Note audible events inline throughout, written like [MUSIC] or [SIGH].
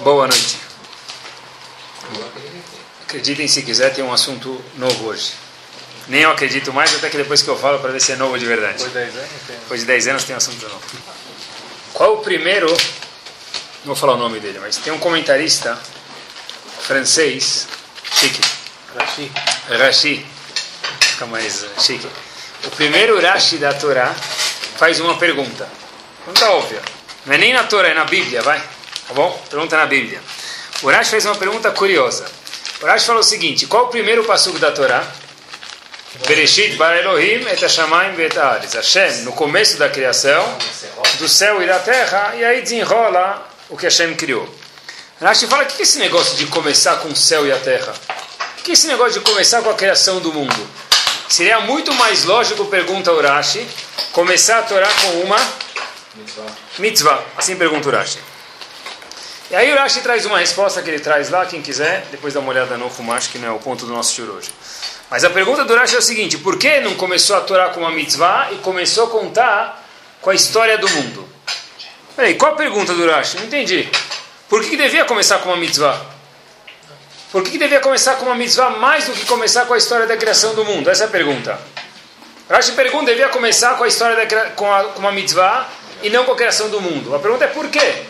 Boa noite. Acreditem se quiser, tem um assunto novo hoje. Nem eu acredito mais, até que depois que eu falo para ver se é novo de verdade. Depois de 10 anos tem. Depois de 10 anos tem um assunto novo. Qual o primeiro. Não vou falar o nome dele, mas tem um comentarista francês, chique, Rashi. Rashi, fica mais eh, chique. O primeiro Rashi da Torá faz uma pergunta. Pergunta óbvia. Não é nem na Torá, é na Bíblia, vai. Tá bom? Pergunta na Bíblia. O Rashi faz uma pergunta curiosa. O Rashi fala o seguinte: qual o primeiro passuco da Torá? Bereshit bara Elohim et Hashamayim ve'et haaretz. Hashem, no começo da criação, do céu e da terra, e aí desenrola o que Hashem criou. Rashi fala, o que é esse negócio de começar com o céu e a terra? O que é esse negócio de começar com a criação do mundo? Seria muito mais lógico, pergunta o Rashi, começar a Torá com uma mitzvah. Assim pergunta o Rashi. E aí o Rashi traz uma resposta que ele traz lá, quem quiser, depois dá uma olhada no Fumash, que não é o ponto do nosso show hoje. Mas a pergunta do Rashi é o seguinte, por que não começou a Torá com uma mitzvah e começou a contar com a história do mundo? Peraí, qual a pergunta do Rashi? Não entendi. Por que, que devia começar com uma mitzvah? Por que, que devia começar com uma mitzvah mais do que começar com a história da criação do mundo? Essa é a pergunta. Rashi pergunta, devia começar com a história da, com, a, com uma mitzvah e não com a criação do mundo. A pergunta é por quê?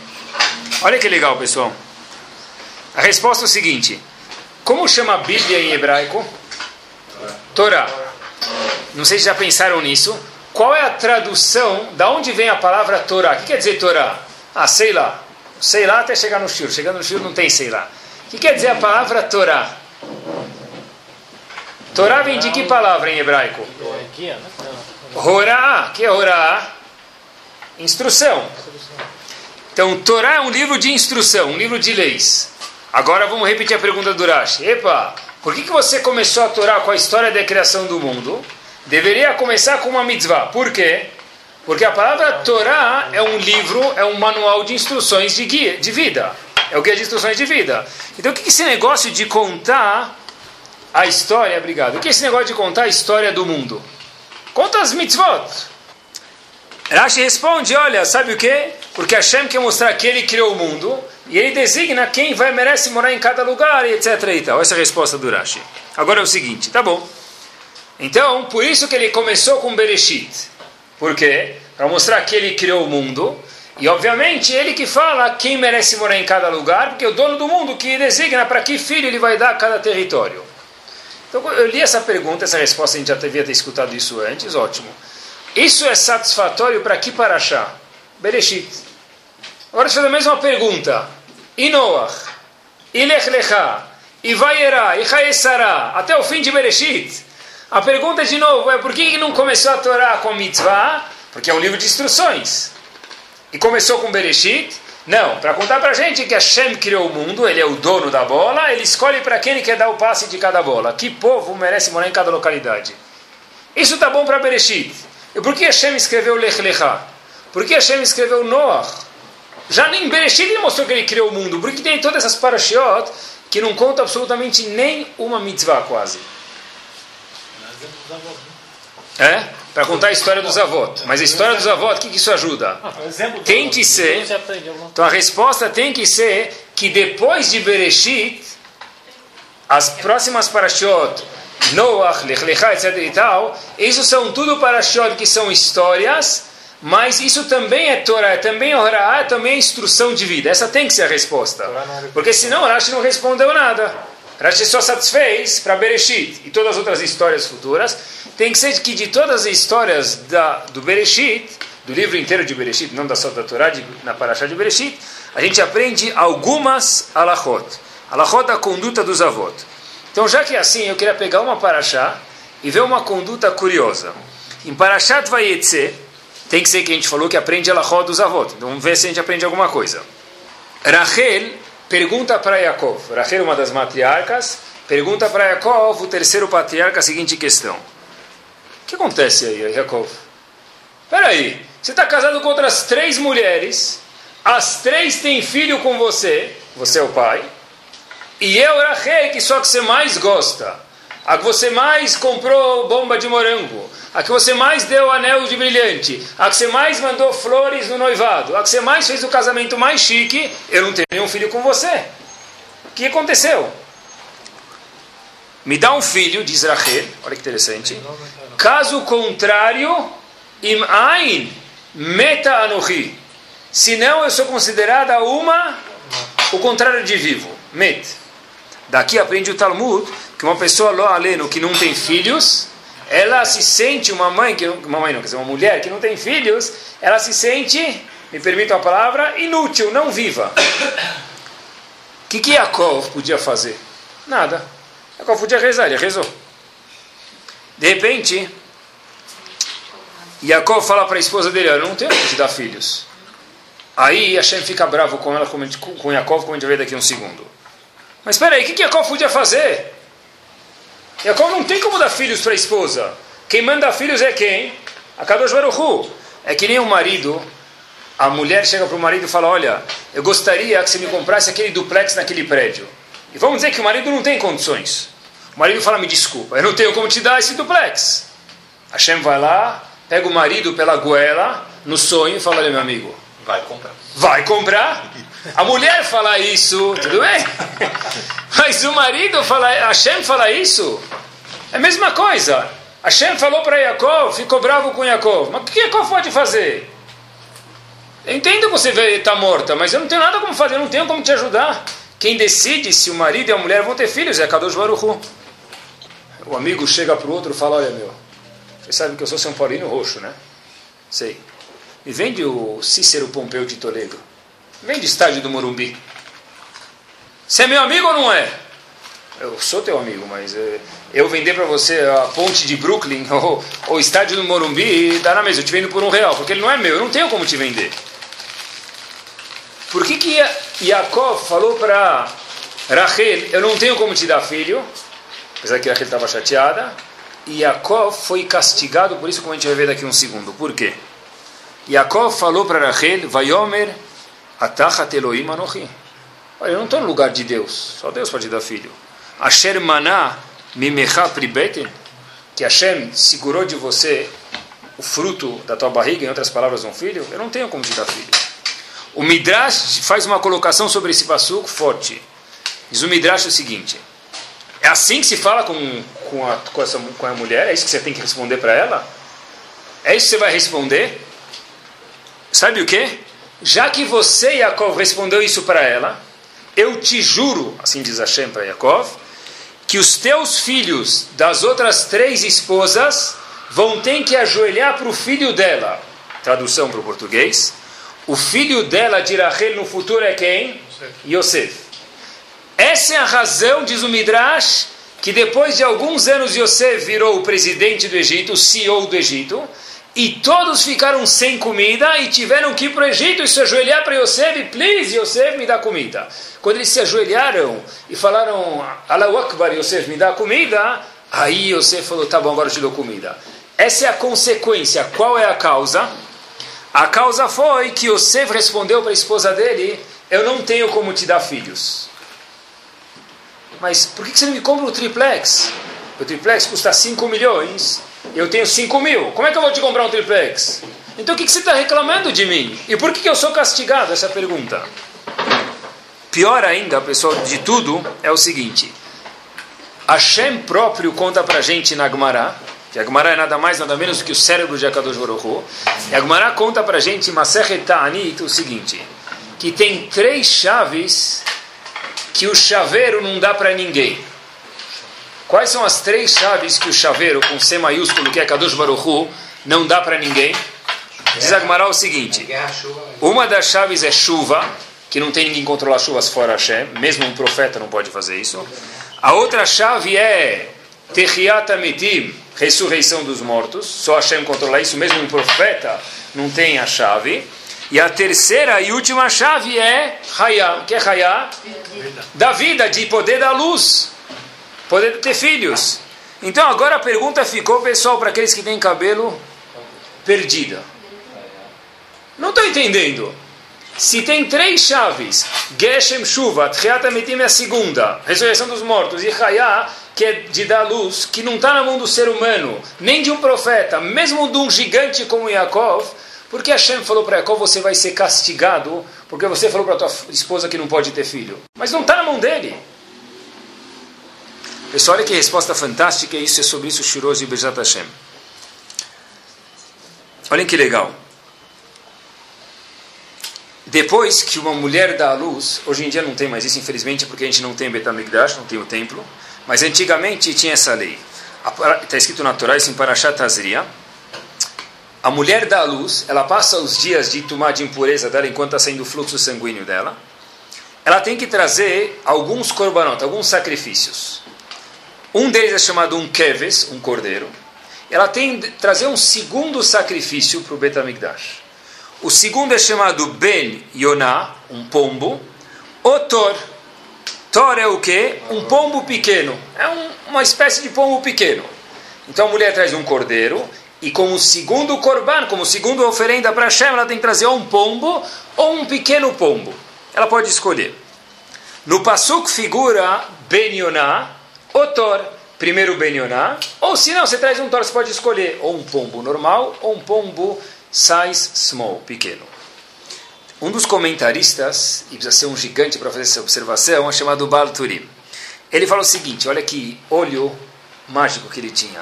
Olha que legal, pessoal. A resposta é o seguinte. Como chama a Bíblia em hebraico? Torá. Não sei se já pensaram nisso. Qual é a tradução? Da onde vem a palavra Torá? O que quer dizer Torá? Ah, sei lá. Sei lá até chegar no Shur. Chegando no Shur não tem sei lá. O que quer dizer a palavra Torá? Torá vem de que palavra em hebraico? Horá. que é Horá? Instrução. Então, Torá é um livro de instrução, um livro de leis. Agora vamos repetir a pergunta do Rashi. Epa, por que, que você começou a Torá com a história da criação do mundo? Deveria começar com uma mitzvah. Por quê? Porque a palavra Torá é um livro, é um manual de instruções de, guia, de vida. É o guia de instruções de vida. Então, o que, que esse negócio de contar a história, obrigado, o que é esse negócio de contar a história do mundo? Conta as mitzvot. Rashi responde, olha, sabe o que? Porque Hashem quer mostrar que ele criou o mundo e ele designa quem vai merece morar em cada lugar e etc e tal. Essa é a resposta do Rashi. Agora é o seguinte, tá bom. Então, por isso que ele começou com Bereshit. Por quê? Para mostrar que ele criou o mundo e, obviamente, ele que fala quem merece morar em cada lugar, porque é o dono do mundo que designa para que filho ele vai dar a cada território. Então, eu li essa pergunta, essa resposta, a gente já devia ter escutado isso antes, ótimo. Isso é satisfatório para que paraxá? Bereshit. Agora deixa eu fazer mais uma pergunta. E Noach, e Lech Lechá, e Vayera, e Chaesará, até o fim de Bereshit. A pergunta de novo é por que não começou a Torá com mitzvah? Porque é um livro de instruções. E começou com Bereshit? Não, para contar para a gente que Hashem criou o mundo, ele é o dono da bola, ele escolhe para quem ele quer dar o passe de cada bola. Que povo merece morar em cada localidade? Isso tá bom para Bereshit. E por que Hashem escreveu Lech Lechá? Por que Hashem escreveu Noach? Já nem Bereshit ele mostrou que ele criou o mundo. Por que tem todas essas parashiot que não contam absolutamente nem uma mitzvah quase? É? Para contar a história dos avós. Mas a história dos avós, o que, que isso ajuda? Tem que ser- Então a resposta tem que ser que depois de Bereshit, as próximas parashiot, Noach, Lech Lechá, etc e tal, isso são tudo parashiot que são histórias, mas isso também é Torá, é também é também instrução de vida. Essa tem que ser a resposta. É- Porque senão Rashi não respondeu nada. Rashi só satisfez para Bereshit e todas as outras histórias futuras. Tem que ser que de todas as histórias da, do Bereshit, do livro inteiro de Bereshit, não da só da Torá, de, na Parashá de Bereshit, a gente aprende algumas alachot. Alachot da conduta dos avós. Então, já que é assim, eu queria pegar uma Parashá e ver uma conduta curiosa. Em Parashat Vayetze, tem que ser que a gente falou que aprende alachot dos avós. Então, vamos ver se a gente aprende alguma coisa. Rachel pergunta para Yaakov, Rachel, uma das matriarcas, pergunta para Yaakov, o terceiro patriarca, a seguinte questão: O que acontece aí, Yaakov? Espera aí, você está casado com outras três mulheres, as três têm filho com você, você é o pai, e eu, Rachel, que só que você mais gosta. a que você mais comprou bomba de morango, a que você mais deu anel de brilhante, a que você mais mandou flores no noivado, a que você mais fez o casamento mais chique, eu não tenho nenhum filho com você. O que aconteceu? Me dá um filho, diz Rachel, olha que interessante. Caso contrário, im ain meta anohi. Senão eu sou considerada uma, o contrário de vivo, met. Daqui aprende o Talmud que uma pessoa lo aleno que não tem filhos, ela se sente uma mãe que uma mãe não, quer dizer, uma mulher que não tem filhos, ela se sente, me permitam a palavra, inútil, não viva. O [COUGHS] que que Yaakov podia fazer? Nada. Yaakov podia rezar, ele rezou. De repente, Yaakov fala para a esposa dele, eu não tenho que te dar filhos. Aí Hashem fica bravo com ela, com Yaakov, como a gente vai daqui a um segundo. Mas espera aí, o que, que Yaakov podia fazer? Yaakov não tem como dar filhos para a esposa. Quem manda filhos é quem? A Kadosh Baruch É que nem um marido, a mulher chega para o marido e fala, olha, eu gostaria que você me comprasse aquele duplex naquele prédio. E vamos dizer que o marido não tem condições. O marido fala, me desculpa, eu não tenho como te dar esse duplex. Hashem vai lá, pega o marido pela goela, no sonho, e fala, olha meu amigo, Vai comprar. vai comprar. A mulher fala isso, tudo bem? Mas o marido fala, Hashem fala isso. É a mesma coisa. Hashem falou para Yaakov, ficou bravo com Yaakov. Mas o que Yaakov pode fazer? Eu entendo que você está morta, mas eu não tenho nada como fazer, eu não tenho como te ajudar. Quem decide se o marido e a mulher vão ter filhos é Kadosh Baruch Hu. O amigo chega para o outro e fala, olha meu, você sabe que eu sou São Paulino roxo, né? Sei. Me vende o Cícero Pompeu de Toledo. Vende estádio do Morumbi. Você é meu amigo ou não é? Eu sou teu amigo, mas é, eu vender para você a ponte de Brooklyn [LAUGHS] ou o estádio do Morumbi, dá na mesa. Eu te vendo por um real, porque ele não é meu. Eu não tenho como te vender. Por que que Yaakov falou para Rachel, eu não tenho como te dar filho? Apesar que Rachel estava chateada. E Yaakov foi castigado por isso, como a gente vai ver daqui um segundo. Por quê? Yaakov falou para Rachel, Vayomer atachat Elohim anochi. Olha, eu não estou no lugar de Deus, só Deus pode dar filho. Asher maná mimecha pribeten, que Hashem segurou de você o fruto da tua barriga, em outras palavras, um filho, eu não tenho como te dar filho. O Midrash faz uma colocação sobre esse passuco forte. Diz o Midrash o seguinte, é assim que se fala com, com, a, com, essa, com a mulher? É isso que você tem que responder para ela? É isso que você vai responder? Sabe o que? Já que você, Yaakov, respondeu isso para ela, eu te juro, assim diz Hashem para Yaakov, que os teus filhos das outras três esposas vão ter que ajoelhar para o filho dela. Tradução para o português. O filho dela de Rachel no futuro é quem? Yosef. Essa é a razão, diz o Midrash, que depois de alguns anos Yosef virou o presidente do Egito, o CEO do Egito, e todos ficaram sem comida e tiveram que ir para o Egito e se ajoelhar para Yosef, please, Yosef, me dá comida. Quando eles se ajoelharam e falaram, Allahu Akbar, Yosef, me dá comida, aí Yosef falou, tá bom, agora eu te dou comida. Essa é a consequência. Qual é a causa? A causa foi que Yosef respondeu para a esposa dele, eu não tenho como te dar filhos. Mas por que você não me compra o triplex? O triplex custa 5 milhões eu tenho 5 mil. Como é que eu vou te comprar um triplex? Então o que, que você está reclamando de mim? E por que, que eu sou castigado? Essa é a pergunta. Pior ainda, pessoal, de tudo, é o seguinte. Hashem próprio conta para gente na Gemara, que a Gemara é nada mais, nada menos do que o cérebro de Akadosh Baruch e a Gemara conta para gente, Masechet o seguinte, que tem três chaves que o chaveiro não dá para ninguém. Quais são as três chaves que o chaveiro, com C maiúsculo, que é Kadosh Baruchu, não dá para ninguém? Diz Agmará o seguinte: uma das chaves é chuva, que não tem ninguém controlar chuvas fora Hashem, mesmo um profeta não pode fazer isso. A outra chave é Tehiat Amitim, ressurreição dos mortos, só Hashem controla isso, mesmo um profeta não tem a chave. E a terceira e última chave é Hayá, que é Hayá? Da vida, de poder da luz poder ter filhos. Então agora a pergunta ficou, pessoal, para aqueles que têm cabelo perdida. Não estou entendendo. Se tem três chaves, Geshem Shuva, Tchiat Amitim é a segunda, ressurreição dos mortos, e Hayá que é de dar luz, que não está na mão do ser humano, nem de um profeta, mesmo de um gigante como Yaakov, porque Hashem falou para Yaakov, você vai ser castigado, porque você falou para tua esposa que não pode ter filho. Mas não está na mão dele. Pessoal, olha que resposta fantástica, isso é sobre isso, Shiroz e Bezat Hashem. Olhem que legal. Depois que uma mulher dá à luz, hoje em dia não tem mais isso, infelizmente, porque a gente não tem Betamigdash, não tem o templo, mas antigamente tinha essa lei. Está escrito na Torá, isso em Parashat Azria. A mulher dá à luz, ela passa os dias de tomar de impureza dela enquanto está saindo o fluxo sanguíneo dela. Ela tem que trazer alguns korbanot, alguns sacrifícios. Um deles é chamado um keves, um cordeiro. Ela tem que trazer um segundo sacrifício para o Betamigdash. O segundo é chamado Ben Yonah, um pombo. O Tor. É o quê? Um pombo pequeno. É um, uma espécie de pombo pequeno. Então a mulher traz um cordeiro. E como segundo korban, como segundo oferenda para Hashem, ela tem que trazer um pombo ou um pequeno pombo. Ela pode escolher. No Pasuk figura Ben Yonah, o Tor. Primeiro Ben Yonah. Ou se não, você traz um Tor, você pode escolher ou um pombo normal ou um pombo size small, pequeno. Um dos comentaristas, e precisa ser um gigante para fazer essa observação, é chamado Balturim. Ele fala o seguinte: olha que olho mágico que ele tinha.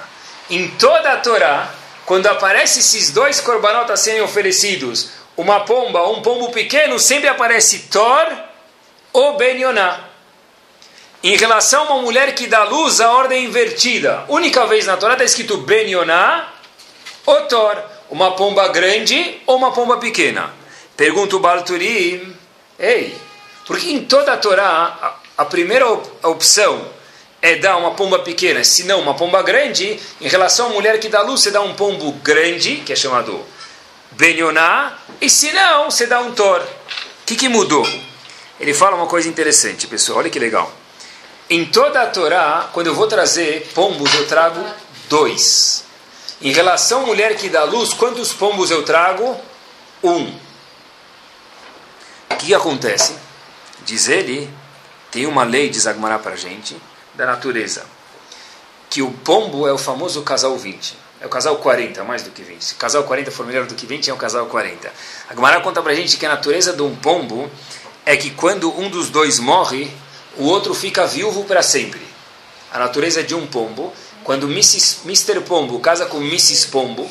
Em toda a Torá, quando aparecem esses dois corbanotas serem oferecidos, uma pomba ou um pombo pequeno, sempre aparece Thor ou Benioná. Em relação a uma mulher que dá luz, a ordem invertida. Única vez na Torá está escrito Benioná ou Thor uma pomba grande ou uma pomba pequena? Pergunta o Balturi, ei, porque em toda a Torá a, a primeira opção é dar uma pomba pequena, se não uma pomba grande, em relação à mulher que dá luz, você dá um pombo grande, que é chamado Benioná, e se não, você dá um tor. O que, que mudou? Ele fala uma coisa interessante, pessoal, olha que legal. Em toda a Torá, quando eu vou trazer pombos, eu trago dois. Em relação à mulher que dá luz, quantos pombos eu trago? Um. O que acontece? Diz ele, tem uma lei, diz Agmará para gente, da natureza, que o pombo é o famoso casal 20. É o casal 40, mais do que 20. Se o casal 40 for melhor do que 20, é o casal 40. A Gemara conta para gente que a natureza de um pombo é que quando um dos dois morre, o outro fica viúvo para sempre. A natureza de um pombo quando Mrs., Mr. Pombo casa com Mrs. Pombo,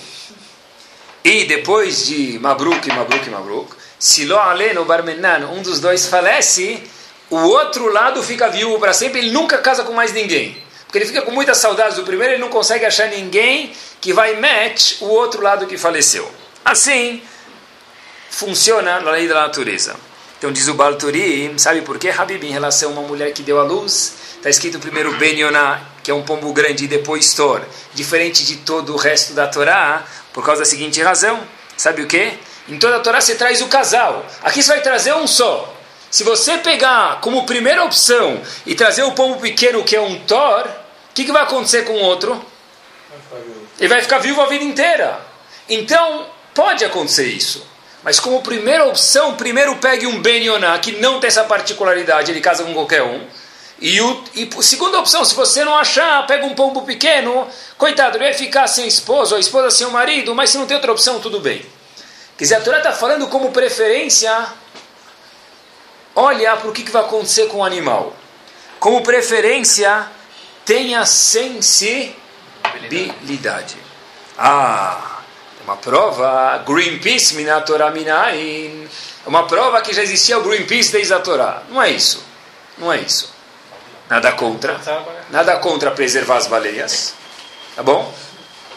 e depois de Mabruk, Mabruk, Mabruk, Silo Aleno Barmenan, um dos dois falece, o outro lado fica viúvo para sempre, ele nunca casa com mais ninguém. Porque ele fica com muitas saudades do primeiro, ele não consegue achar ninguém que vai match o outro lado que faleceu. Assim, funciona a lei da natureza. Então diz o Balturi, sabe por quê, Habib, em relação a uma mulher que deu à luz? Está escrito primeiro Ben Yonah, que é um pombo grande, e depois Thor. Diferente de todo o resto da Torá, por causa da seguinte razão. Sabe o quê? Em toda a Torá você traz o casal. Aqui você vai trazer um só. Se você pegar como primeira opção e trazer o pombo pequeno, que é um Thor, o que, que vai acontecer com o outro? Ele vai ficar vivo a vida inteira. Então, pode acontecer isso. Mas como primeira opção, primeiro pegue um Ben Yonah, que não tem essa particularidade, ele casa com qualquer um. E, o, e segunda opção, se você não achar, pega um pombo pequeno, coitado, ele vai ficar sem esposa, ou a esposa sem o marido, mas se não tem outra opção, tudo bem. Quer dizer, a Torá está falando como preferência, olha para o que, que vai acontecer com o animal. Como preferência, tenha sensibilidade. Ah, uma prova, Greenpeace, Minatorá Minain, uma prova que já existia o Greenpeace desde a Torá. Não é isso. Não é isso. Nada contra. Nada contra preservar as baleias. Tá bom?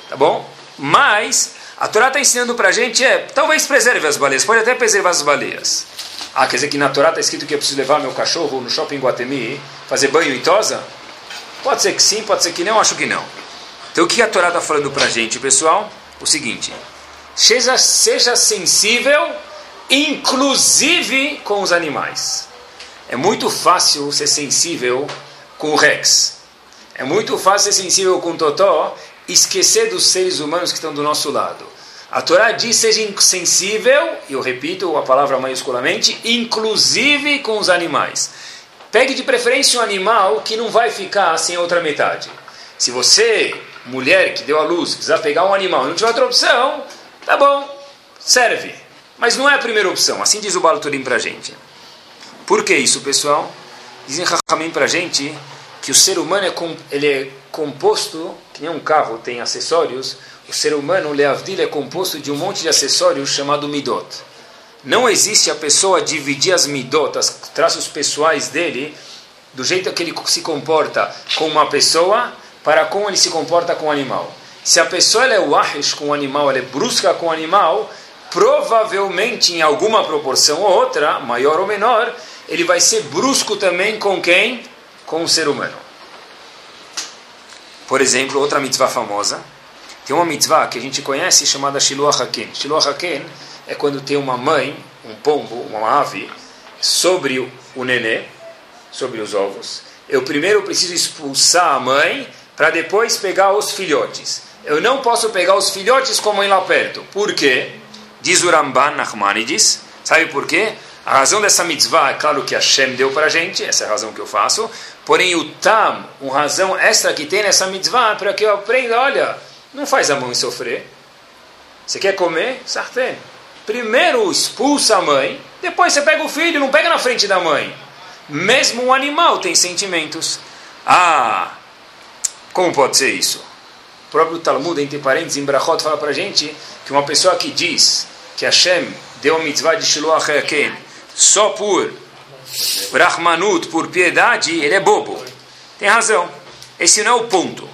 Tá bom? Mas a Torá está ensinando para a gente é, talvez preserve as baleias, pode até preservar as baleias. Ah, quer dizer que na Torá está escrito que eu preciso levar meu cachorro no shopping Guatemi, fazer banho em tosa? Pode ser que sim, pode ser que não, acho que não. Então o que a Torá está falando para a gente, pessoal? O seguinte, seja, seja sensível, inclusive com os animais. É muito fácil ser sensível com o Rex. É muito fácil ser sensível com o Totó esquecer dos seres humanos que estão do nosso lado. A Torá diz seja sensível, e eu repito a palavra maiusculamente, inclusive com os animais. pegue de preferência um animal que não vai ficar sem outra metade. Se você, mulher que deu a luz, quiser pegar um animal e não tiver outra opção, tá bom, serve. Mas não é a primeira opção, assim diz o Balturim para gente. Por que isso, pessoal? Dizem Rahamim para gente que o ser humano é, ele é composto, que nem um carro tem acessórios, o ser humano, o Leavdil, é composto de um monte de acessórios chamado Midot. Não existe a pessoa dividir as Midot, os traços pessoais dele, do jeito que ele se comporta com uma pessoa, para como ele se comporta com o animal. Se a pessoa é wahish com o animal, ela é brusca com o animal, provavelmente em alguma proporção ou outra, maior ou menor, ele vai ser brusco também com quem? Com o ser humano. Por exemplo, outra mitzvah famosa, tem uma mitzvah que a gente conhece chamada Shiloh Haken. Shiloh Haken é quando tem uma mãe, um pombo, uma ave, sobre o nenê, sobre os ovos. Eu primeiro preciso expulsar a mãe para depois pegar os filhotes. Eu não posso pegar os filhotes com a mãe lá perto. Por quê? Diz o Ramban Nachmanides. Sabe por quê? A razão dessa mitzvah é claro que Hashem deu para a gente, essa é a razão que eu faço. Porém, o tam, uma razão extra que tem nessa mitzvah, é para que eu aprenda, olha, não faz a mãe sofrer. Você quer comer? Sartén. Primeiro expulsa a mãe, depois você pega o filho, não pega na frente da mãe. Mesmo um animal tem sentimentos. Ah, como pode ser isso? O próprio Talmud, entre parênteses, em Brachot, fala para a gente que uma pessoa que diz que Hashem deu a mitzvah de Shiloh HaKen só por Brahmanut, por piedade, ele é bobo. Tem razão. Esse não é o ponto.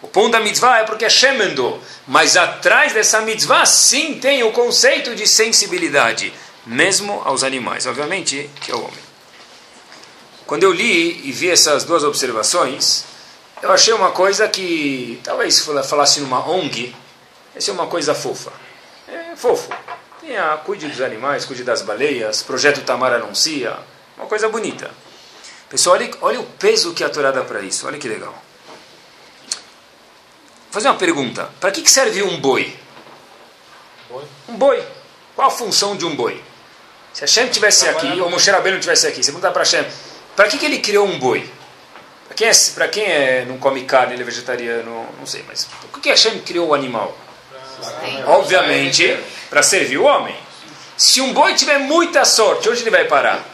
O ponto da mitzvah é porque Hashem mandou. Mas atrás dessa mitzvah, sim, tem o conceito de sensibilidade, mesmo aos animais. Obviamente, que é o homem. Quando eu li e vi essas duas observações, eu achei uma coisa que, talvez falasse numa ONG, essa é uma coisa fofa. É fofo. Tem a cuide dos animais, cuide das baleias, projeto Tamar anuncia, uma coisa bonita. Pessoal, olha, olha o peso que a Torá dá para isso, olha que legal. Vou fazer uma pergunta: para que, que serve um boi? Boi? Um boi. Qual a função de um boi? Se Hashem estivesse aqui, ou Moshe Rabbeinu estivesse aqui, você pergunta para Hashem, para que, que ele criou um boi? Para quem, é, para quem é, não come carne, ele é vegetariano, não sei, mas por que Hashem criou o animal? Obviamente, para servir o homem. Se um boi tiver muita sorte, onde ele vai parar?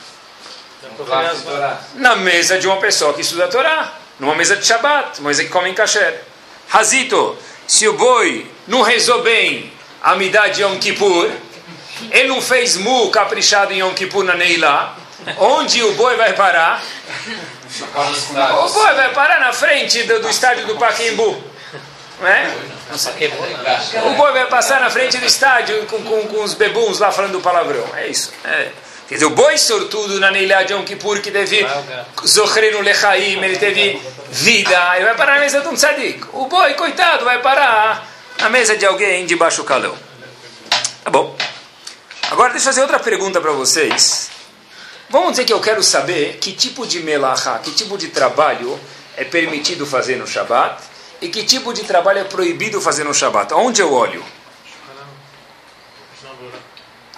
Na mesa de uma pessoa que estuda a Torá, numa mesa de Shabbat, uma mesa que come em kasher. Razito, se o boi não rezou bem a midá de Yom Kippur, ele não fez mu caprichado em Yom Kippur na Neilá, onde o boi vai parar? O boi vai parar na frente do, do estádio do Paquembu. Não é? O boi vai passar na frente do estádio com, com, com os bebuns lá falando palavrão. É isso. É. Quer dizer, o boi sortudo na Neilá de Yom Kippur, que teve Zohrenu Lechaim, ele teve vida, ele vai parar na mesa de um tzadik. O boi, coitado, vai parar na mesa de alguém de baixo calão. Tá bom. Agora deixa eu fazer outra pergunta para vocês. Vamos dizer que eu quero saber que tipo de melachá, que tipo de trabalho é permitido fazer no Shabat e que tipo de trabalho é proibido fazer no Shabat. Onde eu olho?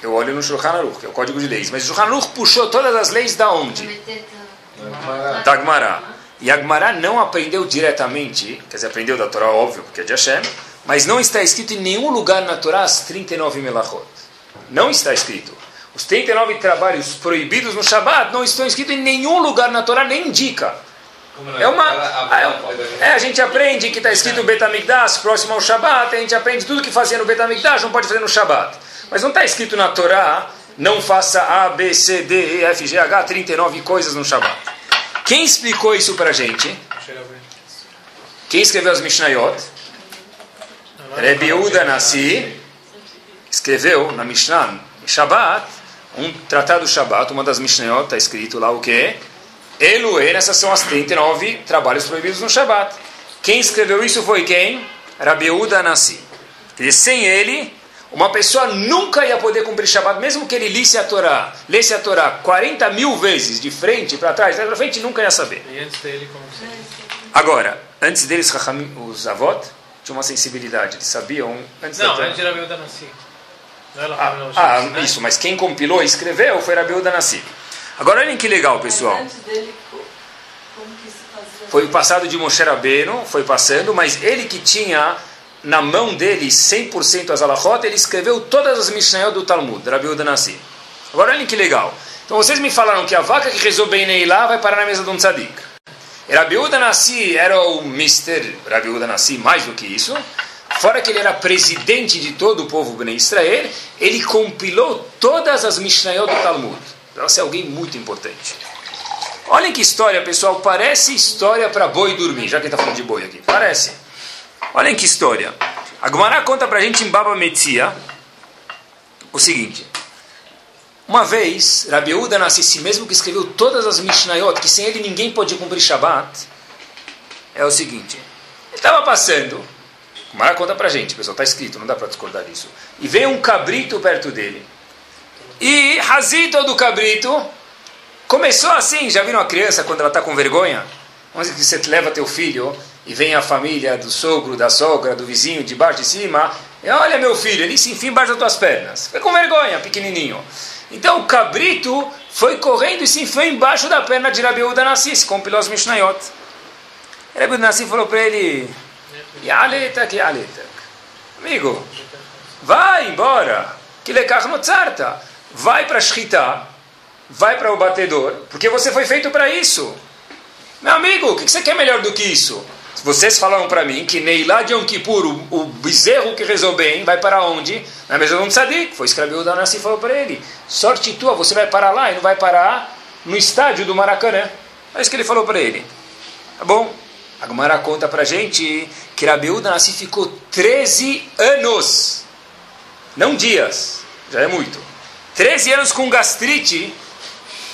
Eu olho no Shulchan Aruch, que é o código de leis. Mas o Shulchan Aruch puxou todas as leis da onde? Da Agmará. E Agmará não aprendeu diretamente, quer dizer, aprendeu da Torá, óbvio, porque é de Hashem, mas não está escrito em nenhum lugar na Torá as 39 melachot. Não está escrito. Os 39 trabalhos proibidos no Shabat não estão escritos em nenhum lugar na Torá, nem indica. É uma. É, a gente aprende que está escrito Betamigdash próximo ao Shabat, a gente aprende tudo que fazia no Betamigdash não pode fazer no Shabat. Mas não está escrito na Torá, não faça A, B, C, D, E, F, G, H, 39 coisas no Shabat. Quem explicou isso para a gente? Quem escreveu as Mishnayot? Rebbe Yehuda Nassi escreveu na Mishnah, Shabat, um tratado do Shabat, uma das Mishnayot, está escrito lá o quê? Eloen, essas são as 39 trabalhos proibidos no Shabat. Quem escreveu isso foi quem? Rabiúda Nassi. Dizer, sem ele, uma pessoa nunca ia poder cumprir Shabat, mesmo que ele lisse a Torá, lesse a Torá 40 mil vezes, de frente para trás, de frente, nunca ia saber. E antes dele, como que Agora, antes deles, os avot tinham uma sensibilidade, eles sabiam... Antes Não, da antes era Rabiúda Nassi. Ah, ah, né? isso, mas quem compilou e escreveu foi Rabiúda Nassi. Agora olhem que legal, pessoal. Foi passado de Moshe Rabbeinu, foi passando, mas ele que tinha na mão dele 100% as alahot, ele escreveu todas as Mishnayot do Talmud, Rabi Uda Nassi. Agora olhem que legal. Então vocês me falaram que a vaca que rezou bem Neilá vai parar na mesa de um tzadik. Rabi Uda Nassi era o Mr. Rabi Uda Nassi, mais do que isso. Fora que ele era presidente de todo o povo Bnei Israel, ele compilou todas as Mishnayot do Talmud. Então, esse é alguém muito importante. Olhem que história, pessoal. Parece história para boi dormir, já que está falando de boi aqui. Parece. Olhem que história. A Gemara conta para a gente em Baba Metzia o seguinte. Uma vez, Rabi Uda nasce si mesmo que escreveu todas as Mishnayot, que sem ele ninguém pode cumprir Shabbat, é o seguinte. Ele estava passando, a Gemara conta para a gente, pessoal, está escrito, não dá para discordar disso. E veio um cabrito perto dele. E Hazito do cabrito começou assim, já viram a criança quando ela está com vergonha? Dizer que você leva teu filho e vem a família do sogro, da sogra, do vizinho, de baixo de cima, e olha meu filho, ele se enfia embaixo das tuas pernas. Fica com vergonha, pequenininho. Então o cabrito foi correndo e se enfiou embaixo da perna de Rabi Uda Nassi, se compilou os Mishnayot. Rabi Uda Nassi falou para ele, Yaletak, Yaletak. Amigo, vai embora, que lekach motzarta. Vai para Shkita, vai para o batedor, porque você foi feito para isso. Meu amigo, o que você quer melhor do que isso? Vocês falaram para mim que Neilá de Yom Kippur, o, o bezerro que rezou bem, vai para onde? Na mesa um tzadik. Foi escreveu o Danassi e falou para ele: sorte tua, você vai parar lá e não vai parar no estádio do Maracanã. É isso que ele falou para ele. Tá bom? A Gemara conta para gente que Rabi Danassi ficou 13 anos, não dias, já é muito. 13 anos com gastrite.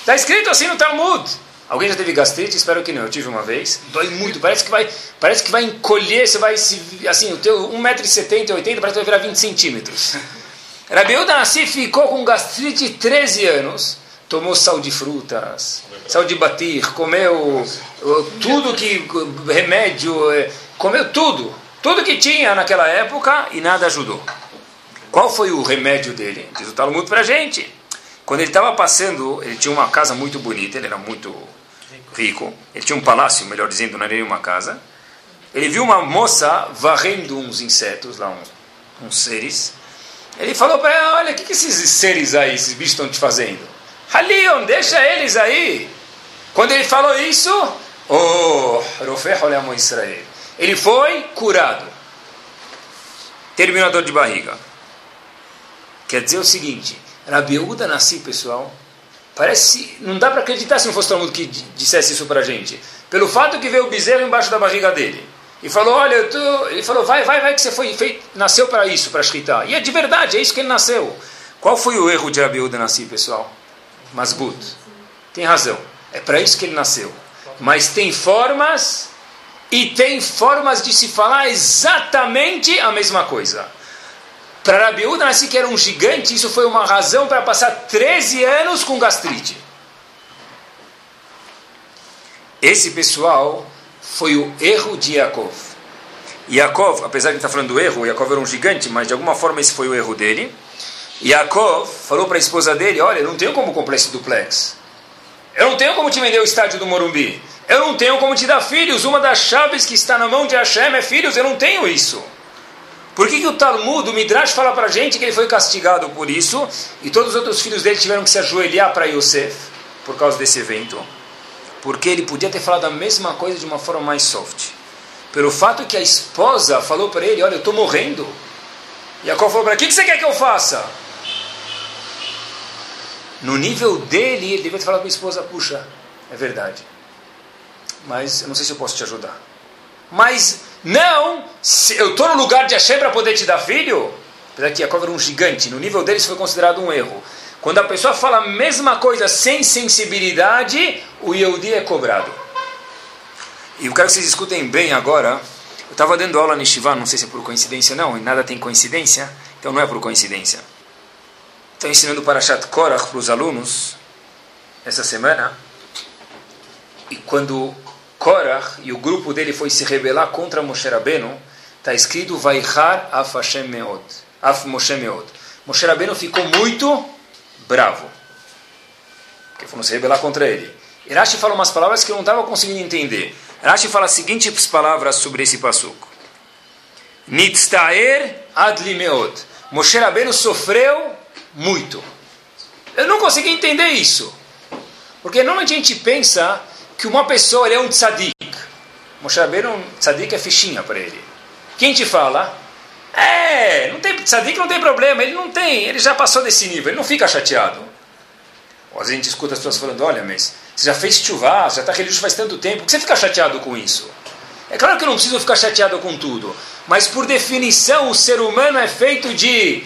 Está escrito assim no Talmud. Alguém já teve gastrite? Espero que não. Eu tive uma vez. Dói muito. Parece que vai, parece que vai encolher. Você vai se. Assim, o teu 1,70m, 80 parece que vai virar 20 centímetros. [LAUGHS] Rabiuda Nassi ficou com gastrite 13 anos. Tomou sal de frutas, sal de batir, comeu tudo que. remédio, eh, comeu tudo. Tudo que tinha naquela época e nada ajudou. Qual foi o remédio dele? Diz o Talmud pra gente. Quando ele estava passando, ele tinha uma casa muito bonita, ele era muito rico. Ele tinha um palácio, melhor dizendo, não era nem uma casa. Ele viu uma moça varrendo uns insetos lá, uns, uns seres. Ele falou para ela: Olha, o que, que esses seres aí, esses bichos estão te fazendo? Halion, deixa eles aí. Quando ele falou isso, oh, Israel. Ele foi curado. Terminou a dor de barriga. Quer dizer o seguinte: Rabi Uda Nassi, pessoal, parece. Não dá para acreditar se não fosse todo mundo que dissesse isso para a gente. Pelo fato que veio o bezerro embaixo da barriga dele. E falou: Olha, eu tô... ele falou: Vai, vai, vai, que você foi feito, nasceu para isso, para Shkita. E é de verdade, é isso que ele nasceu. Qual foi o erro de Rabi Uda Nassi, pessoal? Masbut. Tem razão. É para isso que ele nasceu. Mas tem formas e tem formas de se falar exatamente a mesma coisa. Para Rabi Uda Nassi, que era um gigante, isso foi uma razão para passar 13 anos com gastrite. Esse pessoal foi o erro de Yaakov. Yaakov, apesar de estar falando do erro, Yaakov era um gigante, mas de alguma forma esse foi o erro dele. Yaakov falou para a esposa dele: Olha, eu não tenho como comprar esse duplex. Eu não tenho como te vender o estádio do Morumbi. Eu não tenho como te dar filhos. Uma das chaves que está na mão de Hashem é filhos. Eu não tenho isso. Por que, que o Talmud, o Midrash, fala para a gente que ele foi castigado por isso e todos os outros filhos dele tiveram que se ajoelhar para Yosef por causa desse evento? Porque ele podia ter falado a mesma coisa de uma forma mais soft. Pelo fato que a esposa falou para ele: Olha, eu estou morrendo. Jacob falou para ele: O que, que você quer que eu faça? No nível dele, ele devia ter falado para a esposa: Puxa, é verdade. Mas eu não sei se eu posso te ajudar. Mas não, eu estou no lugar de Hashem para poder te dar filho? Apesar que Jacob era um gigante, no nível dele isso foi considerado um erro. Quando a pessoa fala a mesma coisa sem sensibilidade, o Yehudi é cobrado. E eu quero que vocês escutem bem agora. Eu estava dando aula no Shiva, não sei se é por coincidência ou não, e nada tem coincidência, então não é por coincidência. Estou ensinando para Shat Korach para os alunos essa semana. E quando Korach e o grupo dele foi se rebelar contra Moshe Rabbeinu, está escrito Vaihar af meod, af Moshe meod. Moshe Rabbeinu ficou muito bravo. porque foram se rebelar contra ele. Rashi fala umas palavras que eu não estava conseguindo entender. Rashi fala as seguintes palavras sobre esse passuco. Nitztaer adlimeot. Moshe Rabbeinu sofreu muito. Eu não consegui entender isso. Porque normalmente a gente pensa que uma pessoa é um tzadik. Moshe Rabbeinu, tzadik é fichinha para ele. Quem te fala? É, não tem tzadik não tem problema, ele não tem, ele já passou desse nível, ele não fica chateado. Ou às vezes a gente escuta as pessoas falando, olha, mas você já fez chuvá, já está religioso faz tanto tempo, por que você fica chateado com isso? É claro que eu não preciso ficar chateado com tudo, mas por definição o ser humano é feito de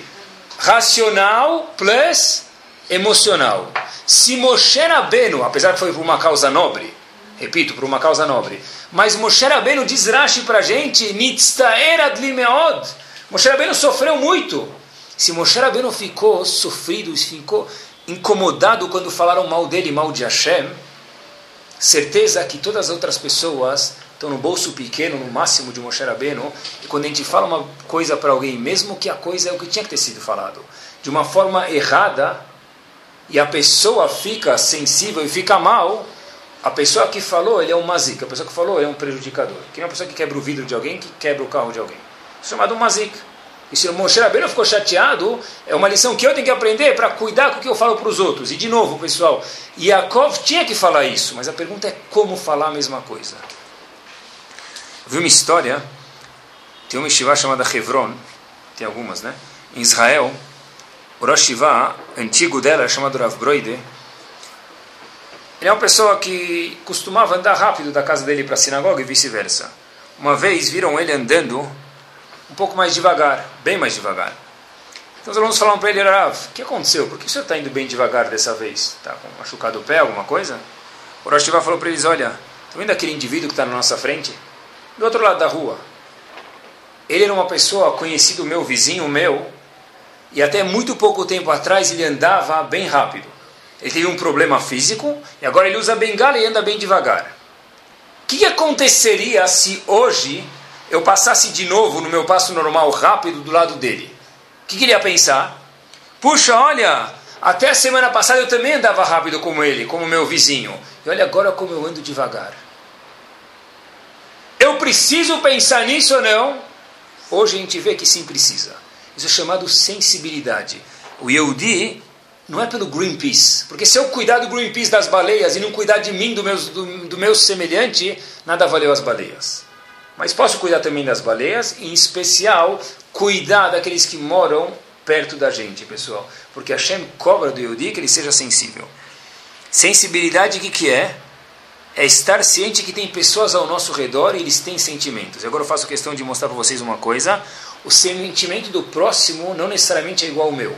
racional plus emocional. Se Moshe Rabbeinu, apesar que foi por uma causa nobre, repito, por uma causa nobre, mas Moshe Rabbeinu diz Rashi para a gente, adlimeod, Moshe Rabbeinu sofreu muito. Se Moshe Rabbeinu ficou sofrido, ficou incomodado quando falaram mal dele, mal de Hashem, certeza que todas as outras pessoas estão no bolso pequeno, no máximo de Moshe Rabbeinu, e quando a gente fala uma coisa para alguém, mesmo que a coisa é o que tinha que ter sido falado, de uma forma errada, e a pessoa fica sensível e fica mal, a pessoa que falou, ele é um mazik, a pessoa que falou, ele é um prejudicador. Que nem uma pessoa que quebra o vidro de alguém, que quebra o carro de alguém. Isso é chamado mazik. E se o Moshe Rabbeinu ficou chateado, é uma lição que eu tenho que aprender para cuidar com o que eu falo para os outros. E de novo, pessoal, Yaakov tinha que falar isso, mas a pergunta é como falar a mesma coisa. Vi uma história, tem uma yeshiva chamada Hebron, tem algumas, né? Em Israel, o Rosh Yeshiva, antigo dela, chamado Rav Broide, ele é uma pessoa que costumava andar rápido da casa dele para a sinagoga e vice-versa. Uma vez viram ele andando um pouco mais devagar, bem mais devagar. Então os alunos falaram para ele, Rav, o que aconteceu? Por que o senhor está indo bem devagar dessa vez? Está machucado o pé, alguma coisa? O Rosh Hashanah falou para eles, olha, estão vendo aquele indivíduo que está na nossa frente? Do outro lado da rua. Ele era uma pessoa conhecido meu, vizinho meu, e até muito pouco tempo atrás ele andava bem rápido. Ele teve um problema físico, e agora ele usa bengala e anda bem devagar. O que aconteceria se hoje eu passasse de novo no meu passo normal rápido do lado dele, o que, que ele ia pensar? Puxa, olha, até a semana passada eu também andava rápido como ele, como meu vizinho. E olha agora como eu ando devagar. Preciso pensar nisso ou não? Hoje a gente vê que sim precisa. Isso é chamado sensibilidade. O Yehudi não é pelo Greenpeace. Porque se eu cuidar do Greenpeace das baleias e não cuidar de mim, do meu, do, do meu semelhante, nada valeu as baleias. Mas posso cuidar também das baleias, em especial, cuidar daqueles que moram perto da gente, pessoal. Porque Hashem cobra do Yehudi que ele seja sensível. Sensibilidade, o que, que é? É estar ciente que tem pessoas ao nosso redor e eles têm sentimentos. Agora eu faço questão de mostrar para vocês uma coisa. O sentimento do próximo não necessariamente é igual ao meu.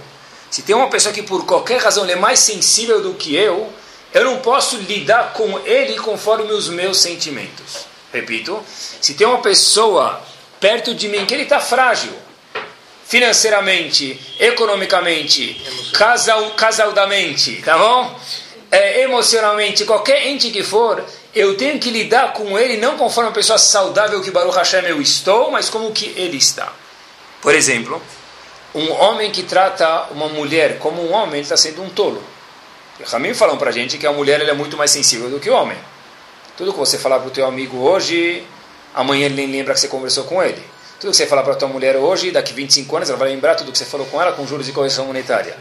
Se tem uma pessoa que por qualquer razão é mais sensível do que eu, eu não posso lidar com ele conforme os meus sentimentos. Repito, se tem uma pessoa perto de mim que ele está frágil, financeiramente, economicamente, casal, casaldamente, tá bom? É, emocionalmente, qualquer ente que for, eu tenho que lidar com ele não conforme a pessoa saudável que Baruch Hashem eu estou, mas como que ele está. Por exemplo, um homem que trata uma mulher como um homem, ele está sendo um tolo. E Ramim falam para a gente que a mulher é muito mais sensível do que o homem. Tudo que você falar para o teu amigo hoje, amanhã ele nem lembra que você conversou com ele. Tudo que você falar para a tua mulher hoje, daqui 25 anos, ela vai lembrar tudo que você falou com ela com juros e correção monetária.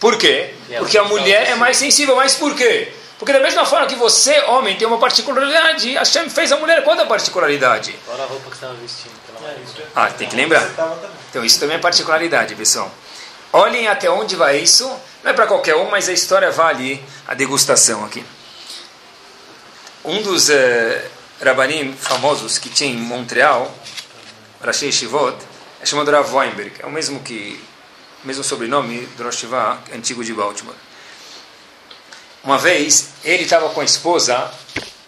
Por quê? Porque a mulher é mais sensível. Mas por quê? Porque da mesma forma que você, homem, tem uma particularidade, Hashem fez a mulher qual a particularidade? Olha a roupa que estava vestindo. Ah, tem que lembrar. Então isso também é particularidade, pessoal. Olhem até onde vai isso. Não é para qualquer um, mas a história vale a degustação aqui. Um dos eh, rabanim famosos que tinha em Montreal, Rashi Shivot, é chamado Rav Weinberg. É o mesmo que mesmo sobrenome do Rosh Hashivah, antigo de Baltimore. Uma vez, ele estava com a esposa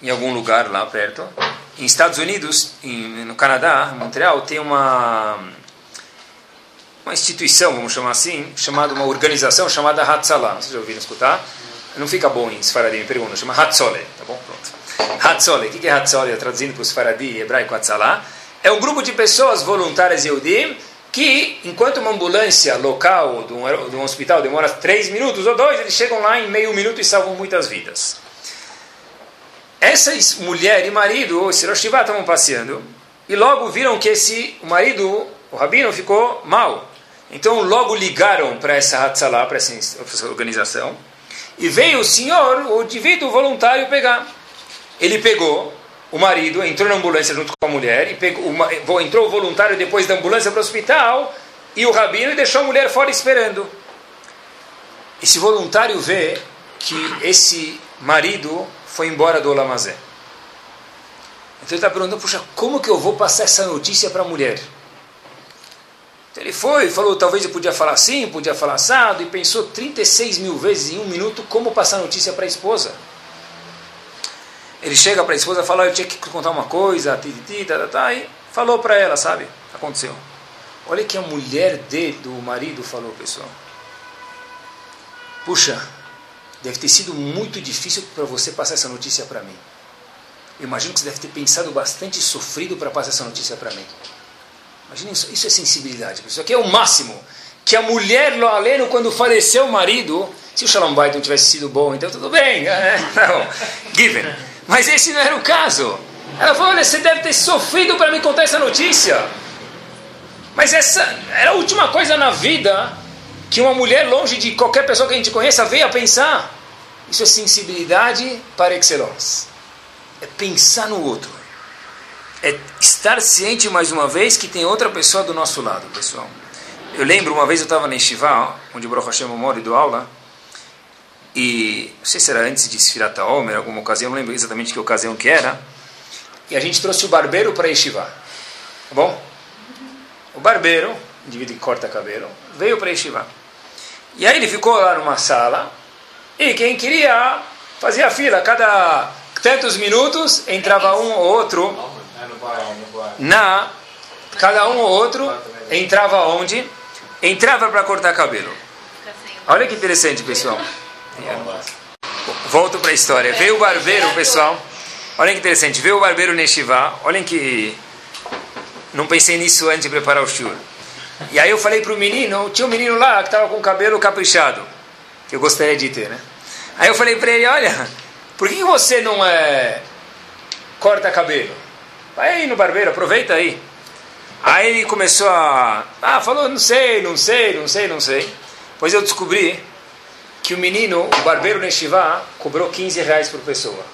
em algum lugar lá perto. Em Estados Unidos, em, no Canadá, em Montreal, tem uma uma instituição, vamos chamar assim, chamada uma organização chamada Hatzalah. Vocês já ouviram escutar? Não fica bom em Sfaradim, pergunta, chama Hatzole, tá bom? Pronto. Hatzole, o que é Hatzole? Traduzindo para os Faradi, hebraico Hatzalah. É um grupo de pessoas voluntárias Yehudim que enquanto uma ambulância local de um, de um hospital demora três minutos ou dois, eles chegam lá em meio minuto e salvam muitas vidas. Essa mulher e marido, esse Rosh estavam passeando e logo viram que esse o marido, o rabino, ficou mal. Então logo ligaram para essa Hatzalah, para essa organização, e veio o senhor, o indivíduo voluntário, pegar. Ele pegou o marido, entrou na ambulância junto com a mulher, e pegou, uma, entrou o voluntário depois da ambulância para o hospital, e o rabino deixou a mulher fora esperando. Esse voluntário vê que esse marido foi embora do Olamazé. Então ele está perguntando, puxa, como que eu vou passar essa notícia para a mulher? Então ele foi, falou, talvez eu podia falar assim, podia falar assado, e pensou 36 mil vezes em um minuto como passar notícia para a esposa. Ele chega para a esposa e fala, eu tinha que contar uma coisa, tititi, tá, tá, tá, e falou para ela, sabe? Aconteceu. Olha que a mulher dele, do marido falou, pessoal. Puxa, deve ter sido muito difícil para você passar essa notícia para mim. Eu imagino que você deve ter pensado bastante e sofrido para passar essa notícia para mim. Imagina isso, isso é sensibilidade. Isso aqui é o máximo. Que a mulher, lo aleno, quando faleceu o marido, se o Shalom não tivesse sido bom, então tudo bem. Né? [LAUGHS] Não, given. Mas esse não era o caso. Ela falou: Olha, você deve ter sofrido para me contar essa notícia. Mas essa era a última coisa na vida que uma mulher, longe de qualquer pessoa que a gente conheça, veio a pensar. Isso é sensibilidade para excellence. É pensar no outro. É estar ciente mais uma vez que tem outra pessoa do nosso lado, pessoal. Eu lembro uma vez eu estava na Estivá, onde o Baruch Hashem e do aula, e não sei se era antes de Sfirata Omer, alguma ocasião, não lembro exatamente que ocasião que era, e a gente trouxe o barbeiro para Yeshiva, tá bom? O barbeiro, indivíduo que corta cabelo, veio para Yeshiva. E aí ele ficou lá numa sala, e quem queria fazia fila, cada tantos minutos entrava um ou outro na cada um ou outro entrava onde? Entrava para cortar cabelo. Olha que interessante, pessoal. Volto para a história. Veio o barbeiro, pessoal. Olha que interessante. Veio o barbeiro Neshivá. Olhem que. Não pensei nisso antes de preparar o shur. E aí eu falei para o menino. Tinha um menino lá que estava com o cabelo caprichado. Que eu gostaria de ter, né? Aí eu falei para ele: Olha, por que você não é. corta cabelo? Vai aí no barbeiro, aproveita aí. Aí ele começou a. Ah, falou: Não sei, não sei, não sei, não sei. Pois eu descobri que o menino, o barbeiro Neshivá, cobrou 15 reais por pessoa.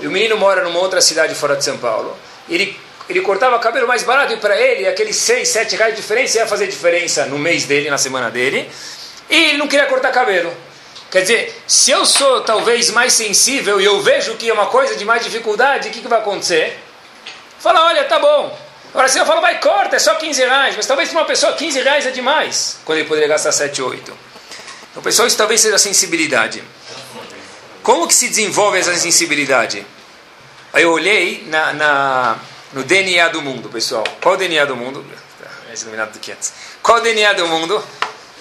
E o menino mora numa outra cidade fora de São Paulo. Ele, ele cortava cabelo mais barato e para ele aqueles 6, 7 reais de diferença ia fazer diferença no mês dele, na semana dele. E ele não queria cortar cabelo. Quer dizer, se eu sou talvez mais sensível e eu vejo que é uma coisa de mais dificuldade, o que, que vai acontecer? Fala, olha, tá bom. Agora se eu falo, vai, corta, é só 15 reais. Mas talvez para uma pessoa 15 reais é demais, quando ele poderia gastar 7, 8. Então, pessoal, isso talvez seja sensibilidade. Como que se desenvolve essa sensibilidade? Aí eu olhei na, na, no DNA do mundo, pessoal. Qual o DNA do mundo? Qual o DNA do mundo?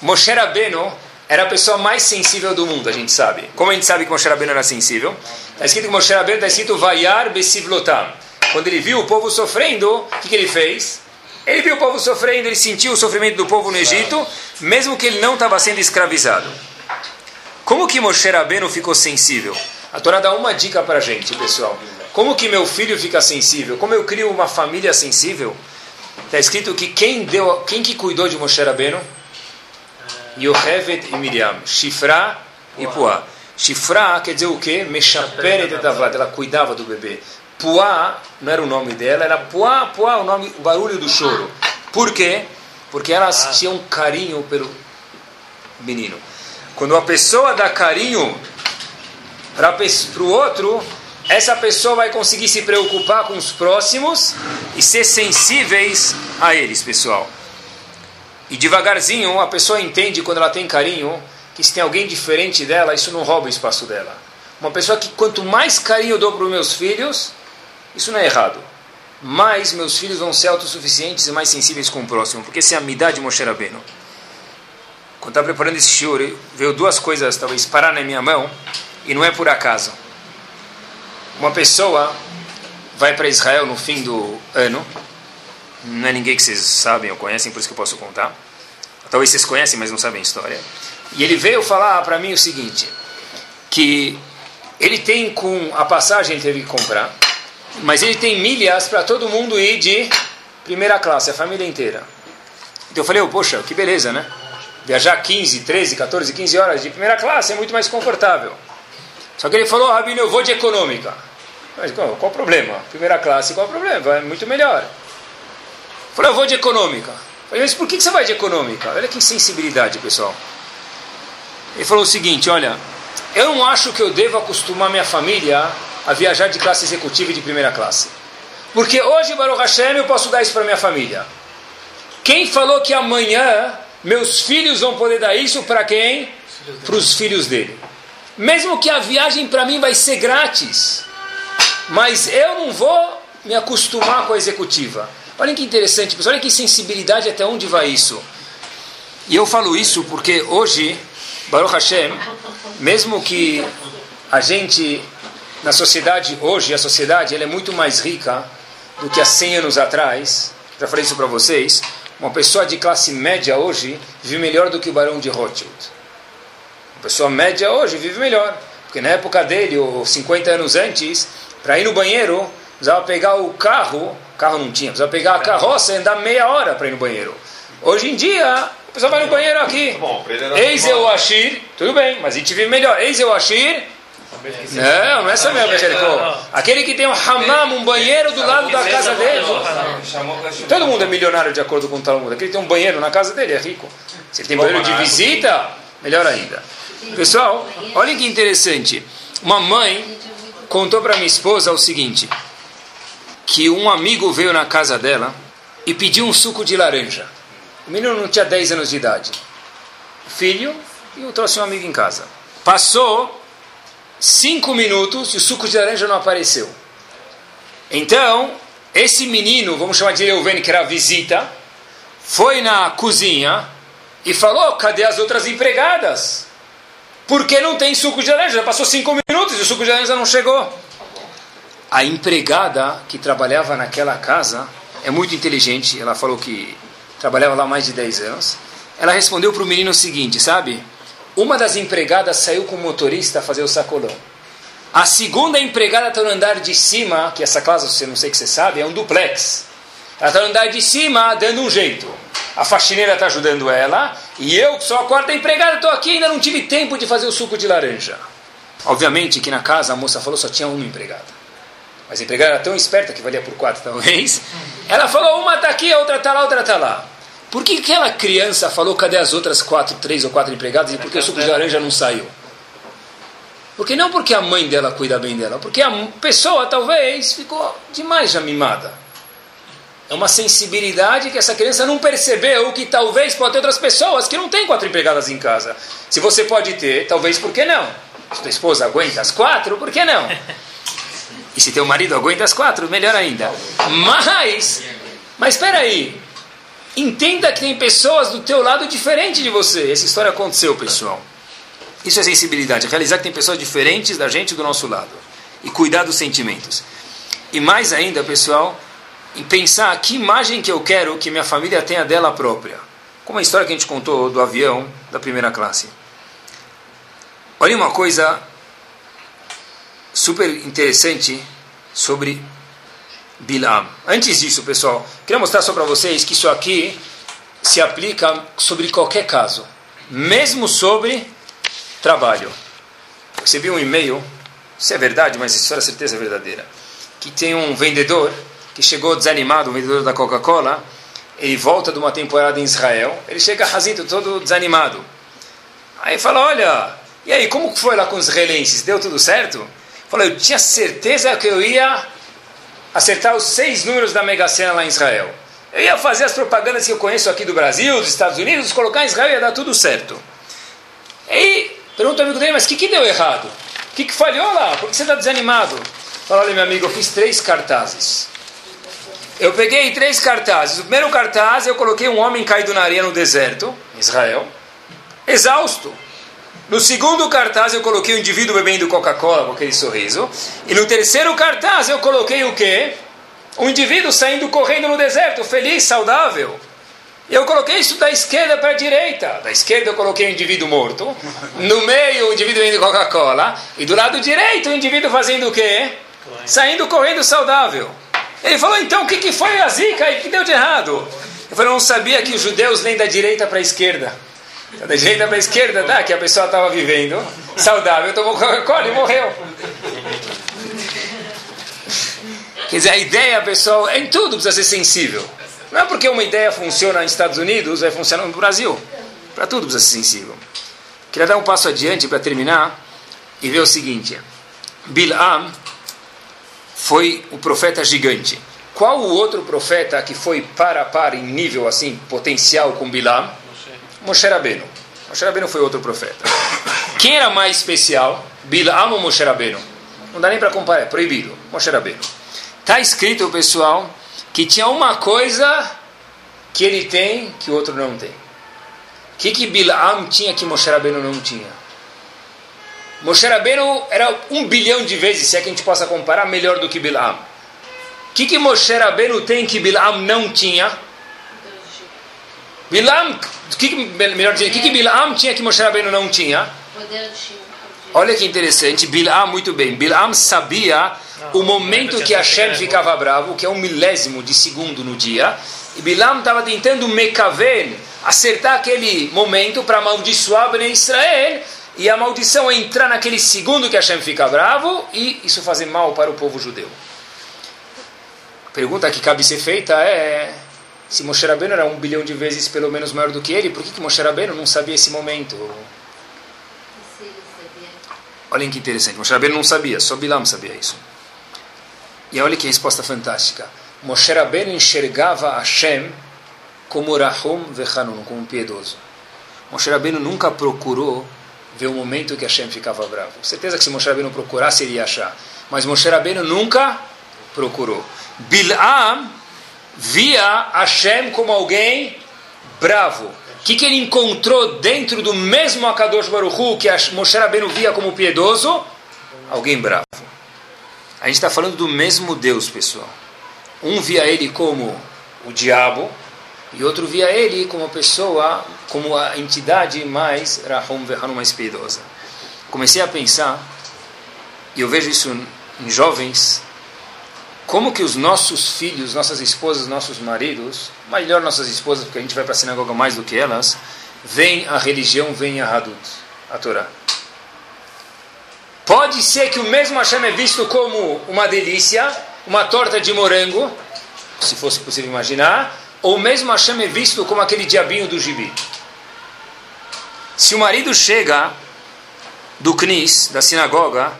Moshe Rabbeinu era a pessoa mais sensível do mundo, a gente sabe. Como a gente sabe que Moshe Rabbeinu era sensível? Está escrito que Moshe Rabbeinu está escrito Vayar Besivlotam. Quando ele viu o povo sofrendo, o que, que ele fez? Ele viu o povo sofrendo, ele sentiu o sofrimento do povo no Egito, mesmo que ele não estava sendo escravizado. Como que Moshe Rabbeinu ficou sensível? A Torá dá uma dica para a gente, pessoal. Como que meu filho fica sensível? Como eu crio uma família sensível? Está escrito que quem deu, quem que cuidou de Moshe Rabbeinu? Yohevet e Miriam, Shifra e Puá. Shifra quer dizer o quê? Meshaperet ela cuidava do bebê. Puá não era o nome dela, era Puá, Puá, o, nome, o barulho do choro. Por quê? Porque elas ah. tinham carinho pelo menino. Quando uma pessoa dá carinho para o outro, essa pessoa vai conseguir se preocupar com os próximos e ser sensíveis a eles, pessoal. E devagarzinho a pessoa entende quando ela tem carinho que se tem alguém diferente dela, isso não rouba o espaço dela. Uma pessoa que quanto mais carinho eu dou para os meus filhos, isso não é errado. Mas meus filhos vão ser autossuficientes e mais sensíveis com o próximo, porque essa é a midá de Moshe Rabbeinu. Quando estava preparando esse shiur, veio duas coisas talvez parar na minha mão, e não é por acaso. Uma pessoa vai para Israel no fim do ano, não é ninguém que vocês sabem ou conhecem, por isso que eu posso contar. Talvez vocês conhecem, mas não sabem a história. E ele veio falar para mim o seguinte, que ele tem com a passagem ele teve que comprar, mas ele tem milhas para todo mundo ir de primeira classe, a família inteira. Então eu falei, oh, poxa, que beleza, né? Viajar 15, 13, 14, 15 horas de primeira classe é muito mais confortável. Só que ele falou, Rabino, eu vou de econômica. Mas qual, qual o problema? Primeira classe, qual o problema? É muito melhor. Falei, eu vou de econômica. Falei, mas por que você vai de econômica? Olha que insensibilidade, pessoal. Ele falou o seguinte, olha, eu não acho que eu devo acostumar minha família a viajar de classe executiva e de primeira classe. Porque hoje, Baruch Hashem, eu posso dar isso para minha família. Quem falou que amanhã meus filhos vão poder dar isso para quem? Para os filhos dele. Mesmo que a viagem para mim vai ser grátis, mas eu não vou me acostumar com a executiva. Olha que interessante, pessoal, olha que sensibilidade até onde vai isso. E eu falo isso porque hoje, Baruch Hashem, mesmo que a gente, na sociedade hoje, a sociedade ela é muito mais rica do que há 100 anos atrás, já falei isso para vocês, uma pessoa de classe média hoje vive melhor do que o barão de Rothschild. Uma pessoa média hoje vive melhor. Porque na época dele, ou 50 anos antes, para ir no banheiro, precisava pegar o carro, carro não tinha, precisava pegar a carroça e andar meia hora para ir no banheiro. Hoje em dia, o pessoal vai no banheiro aqui. Tá Eis eu Ashir, tudo bem, mas a gente vive melhor. Eis eu Ashir, não, não é essa mesmo, Aquele que tem um hammam, um banheiro do lado da casa dele. Todo mundo é milionário de acordo com o Talmud. Aquele que tem um banheiro na casa dele é rico. Se ele tem banheiro de visita, melhor ainda. Pessoal, olha que interessante. Uma mãe contou para minha esposa o seguinte: que um amigo veio na casa dela e pediu um suco de laranja. O menino não tinha 10 anos de idade. Filho, e eu trouxe um amigo em casa. Passou cinco minutos e o suco de laranja não apareceu. Então, esse menino, vamos chamar de Reuven, que era a visita, foi na cozinha e falou: cadê as outras empregadas? Porque não tem suco de laranja? Já passou cinco minutos e o suco de laranja não chegou. A empregada que trabalhava naquela casa é muito inteligente. Ela falou que trabalhava lá mais de 10 anos. Ela respondeu para o menino o seguinte: sabe? Uma das empregadas saiu com o motorista a fazer o sacolão. A segunda empregada está no andar de cima, que essa casa, você não sei que você sabe, é um duplex. Ela está no andar de cima dando um jeito. A faxineira está ajudando ela, e eu, que sou a quarta empregada, estou aqui ainda não tive tempo de fazer o suco de laranja. Obviamente que na casa a moça falou só tinha uma empregada. Mas a empregada era tão esperta que valia por quatro talvez. Ela falou, uma está aqui, a outra está lá, a outra está lá. Por que aquela criança falou cadê as outras quatro, três ou quatro empregadas e por que o suco de laranja não saiu? Porque não porque a mãe dela cuida bem dela, porque a pessoa talvez ficou demais já mimada. É uma sensibilidade que essa criança não percebeu que talvez pode ter outras pessoas que não têm quatro empregadas em casa. Se você pode ter, talvez por que não? Se tua esposa aguenta as quatro, por que não? E se teu marido aguenta as quatro, melhor ainda. Mas, mas espera aí, Entenda que tem pessoas do teu lado diferente de você. Essa história aconteceu, pessoal. Isso é sensibilidade. Realizar que tem pessoas diferentes da gente do nosso lado. E cuidar dos sentimentos. E mais ainda, pessoal, em pensar que imagem que eu quero que minha família tenha dela própria. Como a história que a gente contou do avião da primeira classe. Olha uma coisa super interessante sobre Bilam. Antes disso, pessoal, queria mostrar só para vocês que isso aqui se aplica sobre qualquer caso, mesmo sobre trabalho. Recebi um e-mail, isso é verdade, mas isso é certeza verdadeira, que tem um vendedor que chegou desanimado, um vendedor da Coca-Cola, ele volta de uma temporada em Israel, ele chega razito, todo desanimado. Aí fala, olha, e aí, como foi lá com os israelenses? Deu tudo certo? Falou, eu tinha certeza que eu ia acertar os seis números da Mega Sena lá em Israel. Eu ia fazer as propagandas que eu conheço aqui do Brasil, dos Estados Unidos, colocar em Israel ia dar tudo certo. E pergunta o amigo dele, mas o que, que deu errado? O que, que falhou lá? Por que você está desanimado? Fala, olha meu amigo, eu fiz três cartazes. Eu peguei três cartazes. O primeiro cartaz eu coloquei um homem caído na areia no deserto, Israel, exausto. No segundo cartaz eu coloquei o indivíduo bebendo Coca-Cola com aquele sorriso. E no terceiro cartaz eu coloquei o quê? Um indivíduo saindo correndo no deserto, feliz, saudável. Eu coloquei isso da esquerda para a direita. Da esquerda eu coloquei o indivíduo morto. No meio o indivíduo indo Coca-Cola. E do lado direito o indivíduo fazendo o quê? Saindo correndo saudável. Ele falou, então o que, que foi a zica e que deu de errado? Eu falei, não sabia que os judeus nem da direita para a esquerda. Da direita para a esquerda, tá? Que a pessoa estava vivendo saudável, tomou Coca-Cola e morreu. Quer dizer, a ideia, pessoal, em tudo precisa ser sensível. Não é porque uma ideia funciona nos Estados Unidos, vai funcionar no Brasil. Para tudo precisa ser sensível. Queria dar um passo adiante para terminar e ver o seguinte. Bilam foi o profeta gigante. Qual o outro profeta que foi para a par em nível assim, potencial com Bilam? Moshe Rabbeinu. Moshe Rabbeinu foi outro profeta. [COUGHS] Quem era mais especial? Bilam ou Moshe Rabbeinu? Não dá nem para comparar, é proibido. Moshe Rabbeinu. Está escrito, pessoal, que tinha uma coisa que ele tem que o outro não tem. O que, que Bilam tinha que Moshe Rabbeinu não tinha? Moshe Rabbeinu era um bilhão de vezes, se é que a gente possa comparar, melhor do que Bilam. O que, que Moshe Rabbeinu tem que Bilam não tinha? Bilam, que, melhor dizendo, o que, que Bilam tinha que Moshe Rabbeinu não tinha? Olha que interessante, Bilam, muito bem, Bilam sabia o momento que Hashem ficava bravo, que é um milésimo de segundo no dia, e Bilam estava tentando mecaven, acertar aquele momento para amaldiçoar Ben Israel, e a maldição é entrar naquele segundo que Hashem fica bravo, e isso fazer mal para o povo judeu. A pergunta que cabe ser feita é, se Moshe Rabbeinu era um bilhão de vezes pelo menos maior do que ele, por que, que Moshe Rabbeinu não sabia esse momento? Olhem que interessante, Moshe Rabbeinu não sabia, só Bilam sabia isso. E olha que resposta fantástica. Moshe Rabbeinu enxergava Hashem como Rahum Vechanun, como piedoso. Moshe Rabbeinu nunca procurou ver o momento que Hashem ficava bravo. Certeza que se Moshe Rabbeinu procurasse, ele ia achar. Mas Moshe Rabbeinu nunca procurou. Bilam via Hashem como alguém bravo. O que, que ele encontrou dentro do mesmo Akadosh Baruch Hu, que Moshe Rabbeinu via como piedoso? Alguém bravo. A gente está falando do mesmo Deus, pessoal. Um via ele como o diabo e outro via ele como a pessoa, como a entidade mais Rahum Vehanu, mais piedosa. Comecei a pensar, e eu vejo isso em jovens, como que os nossos filhos, nossas esposas, nossos maridos, melhor nossas esposas, porque a gente vai para a sinagoga mais do que elas, veem a religião, veem a Hadut, a Torá. Pode ser que o mesmo Hashem é visto como uma delícia, uma torta de morango, se fosse possível imaginar, ou o mesmo Hashem é visto como aquele diabinho do gibi. Se o marido chega do Knis, da sinagoga,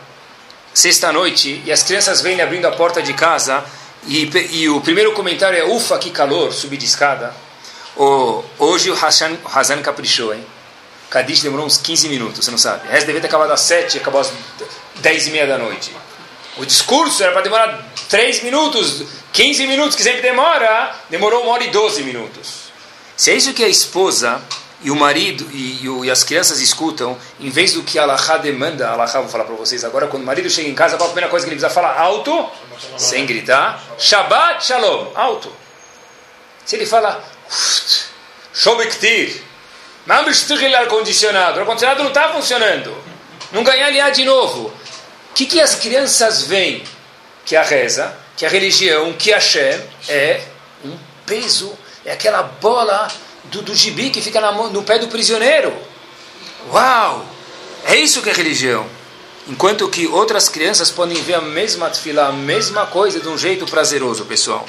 sexta-noite, e as crianças vêm abrindo a porta de casa, e, e, o primeiro comentário é: ufa, que calor, subir de escada. Oh, hoje o Hassan, o Hazan caprichou, hein? Kadish demorou uns 15 minutos, você não sabe. O resto devia ter acabado às 7 e acabou às 10 e meia da noite. O discurso era para demorar 3 minutos, 15 minutos, que sempre demora, demorou uma hora e 12 minutos. Se é isso que a esposa e o marido e, e, e as crianças escutam, em vez do que a Allahá demanda, a Allahá vou falar para vocês agora, quando o marido chega em casa, a primeira coisa que ele precisa falar alto, sem gritar, Shabbat Shalom, alto. Se ele fala, Shobektir, ar-condicionado. O ar-condicionado não está funcionando. Não ganhar aliar de novo. O que, que as crianças veem? Que a reza, que a religião, que a Hashem é um peso. É aquela bola do, do gibi que fica na, no pé do prisioneiro. Uau! É isso que é religião. Enquanto que outras crianças podem ver a mesma fila, a mesma coisa de um jeito prazeroso, pessoal.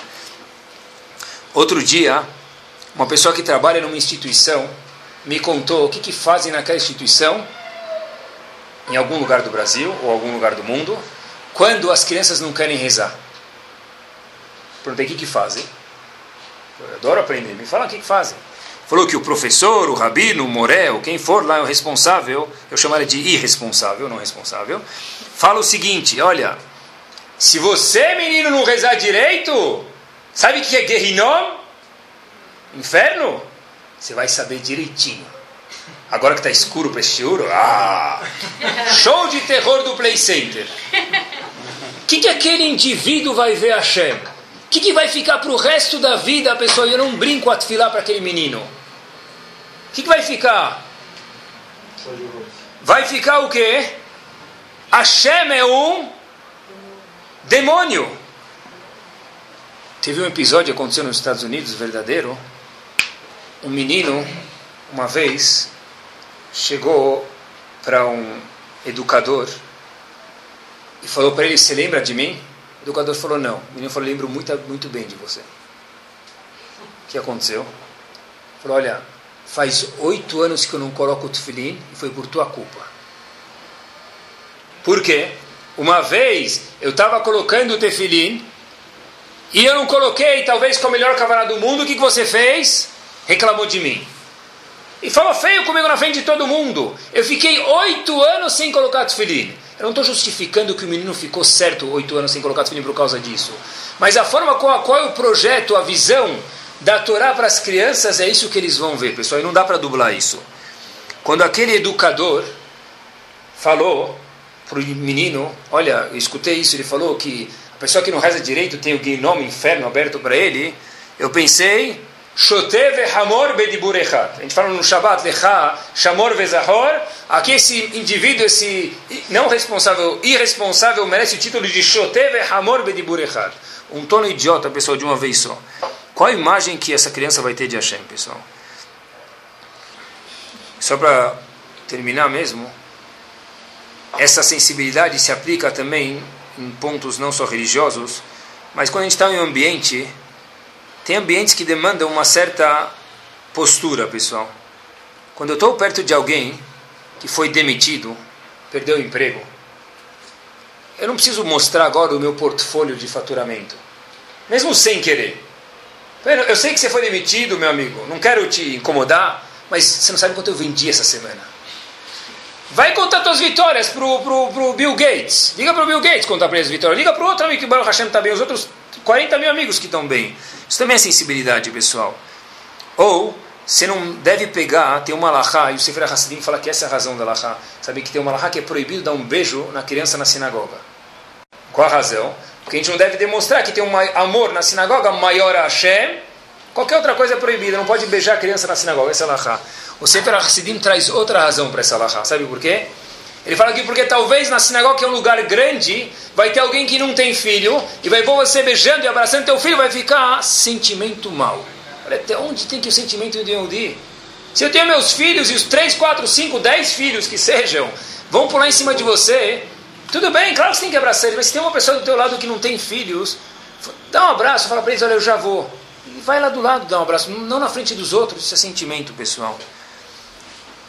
Outro dia, uma pessoa que trabalha numa instituição me contou o que, que fazem naquela instituição, em algum lugar do Brasil ou algum lugar do mundo, quando as crianças não querem rezar. Perguntei o que, que fazem. Eu adoro aprender. Me fala o que, que fazem. Falou que o professor, o rabino, o morel, quem for lá é o responsável, eu chamaria de irresponsável, não responsável, fala o seguinte: olha, se você, menino, não rezar direito, sabe o que é Guerrinom? Inferno? Você vai saber direitinho. Agora que está escuro para este ouro, ah! Show de terror do Play Center. O que, que aquele indivíduo vai ver Hashem? O que, que vai ficar para o resto da vida, pessoal? Eu não brinco a para aquele menino. O que, que vai ficar? Vai ficar o quê? Hashem é um demônio. Teve um episódio que aconteceu nos Estados Unidos, verdadeiro. Um menino, uma vez, chegou para um educador e falou para ele: Você lembra de mim? O educador falou: Não. O menino falou: Lembro muito, muito bem de você. O que aconteceu? Falou: Olha, faz oito anos que eu não coloco o tefilim e foi por tua culpa. Por quê? Uma vez eu estava colocando o tefilim e eu não coloquei, talvez com a melhor cavalo do mundo, o que, que você fez? Reclamou de mim. E falou feio comigo na frente de todo mundo. Eu fiquei oito anos sem colocar tefilim. Eu não estou justificando que o menino ficou certo oito anos sem colocar tefilim por causa disso. Mas a forma com a qual o projeto, a visão da Torá para as crianças, é isso que eles vão ver, pessoal. E não dá para dublar isso. Quando aquele educador falou para o menino, olha, eu escutei isso, ele falou que a pessoa que não reza direito tem o guinome, inferno aberto para ele. Eu pensei, Shotev Hamor Bedibur Echat. A gente fala no Shabbat, Lecha, Shamor Vezahor. Aqui esse indivíduo, esse não responsável, irresponsável, merece o título de Shotev Hamor Bedibur Echat. Um tono idiota, pessoal, de uma vez só. Qual a imagem que essa criança vai ter de Hashem, pessoal? Só para terminar mesmo, essa sensibilidade se aplica também em pontos não só religiosos, mas quando a gente está em um ambiente, tem ambientes que demandam uma certa postura, pessoal. Quando eu estou perto de alguém que foi demitido, perdeu o emprego, eu não preciso mostrar agora o meu portfólio de faturamento, mesmo sem querer. Eu sei que você foi demitido, meu amigo, não quero te incomodar, mas você não sabe quanto eu vendi essa semana. Vai contar suas vitórias pro, pro, pro Bill Gates. Liga pro Bill Gates contar para ele as vitórias. Liga pro outro amigo que o Baruch Hashem está bem, os outros 40 mil amigos que estão bem. Isso também é sensibilidade, pessoal. Ou, você não deve pegar, tem uma lahá, e o Sefer Hassidim fala que essa é a razão da lahá. Sabe que tem uma lahá que é proibido dar um beijo na criança na sinagoga. Qual a razão? Porque a gente não deve demonstrar que tem um amor na sinagoga maior a Hashem. Qualquer outra coisa é proibida, não pode beijar a criança na sinagoga, essa é lahá. O Sefer Hassidim traz outra razão para essa lahá, sabe por quê? Ele fala aqui porque talvez na sinagoga, que é um lugar grande, vai ter alguém que não tem filho, e vai ver você beijando e abraçando teu filho, vai ficar sentimento mal. Olha, até onde tem que o sentimento de ir? Se eu tenho meus filhos e os 3, 4, 5, 10 filhos que sejam, vão pular em cima de você, tudo bem, claro que você tem que abraçar eles, mas se tem uma pessoa do teu lado que não tem filhos, dá um abraço, fala para eles, olha, eu já vou. E vai lá do lado dar um abraço, não na frente dos outros, isso é sentimento, pessoal.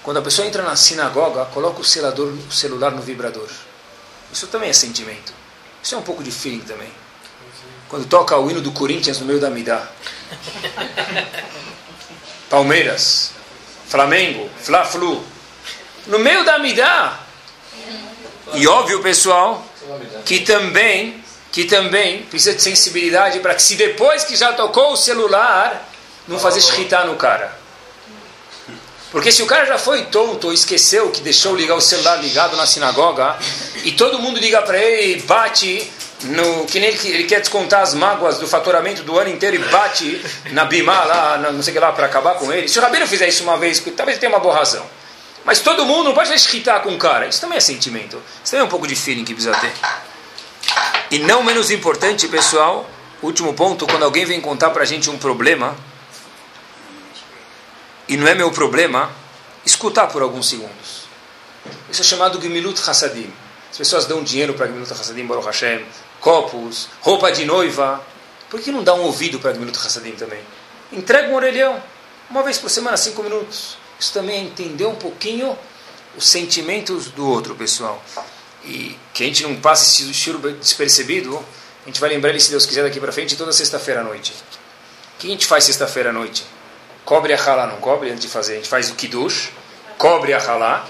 Quando a pessoa entra na sinagoga, coloca o, selador, o celular no vibrador. Isso também é sentimento. Isso é um pouco de feeling também. Quando toca o hino do Corinthians no meio da Midá. [LAUGHS] Palmeiras, Flamengo, Fla-Flu. No meio da Midá. E óbvio, pessoal, que também, que também precisa de sensibilidade para que se depois que já tocou o celular, não fazer shkita no cara. Porque se o cara já foi tonto ou esqueceu que deixou ligar o celular ligado na sinagoga e todo mundo liga para ele e bate no que nem ele, ele, quer descontar as mágoas do faturamento do ano inteiro e bate na bimá lá, não sei o que lá, para acabar com ele. Se o Rabino fizer isso uma vez, talvez ele tenha uma boa razão. Mas todo mundo não pode escritar com o cara. Isso também é sentimento. Isso também é um pouco de feeling que precisa ter. E não menos importante, pessoal, último ponto, quando alguém vem contar para a gente um problema, e não é meu problema, escutar por alguns segundos. Isso é chamado Gemilut Hassadim. As pessoas dão dinheiro para Gemilut Hassadim, Baruch Hashem, copos, roupa de noiva. Por que não dá um ouvido para Gemilut Hassadim também? Entrega um orelhão, uma vez por semana, cinco minutos. Isso também é entender um pouquinho os sentimentos do outro, pessoal. E que a gente não passe esse cheiro despercebido, a gente vai lembrar ele, se Deus quiser, daqui para frente, toda sexta-feira à noite. O que a gente faz sexta-feira à noite? Cobre a halá, não cobre antes de fazer. A gente faz o kiddush, cobre a halá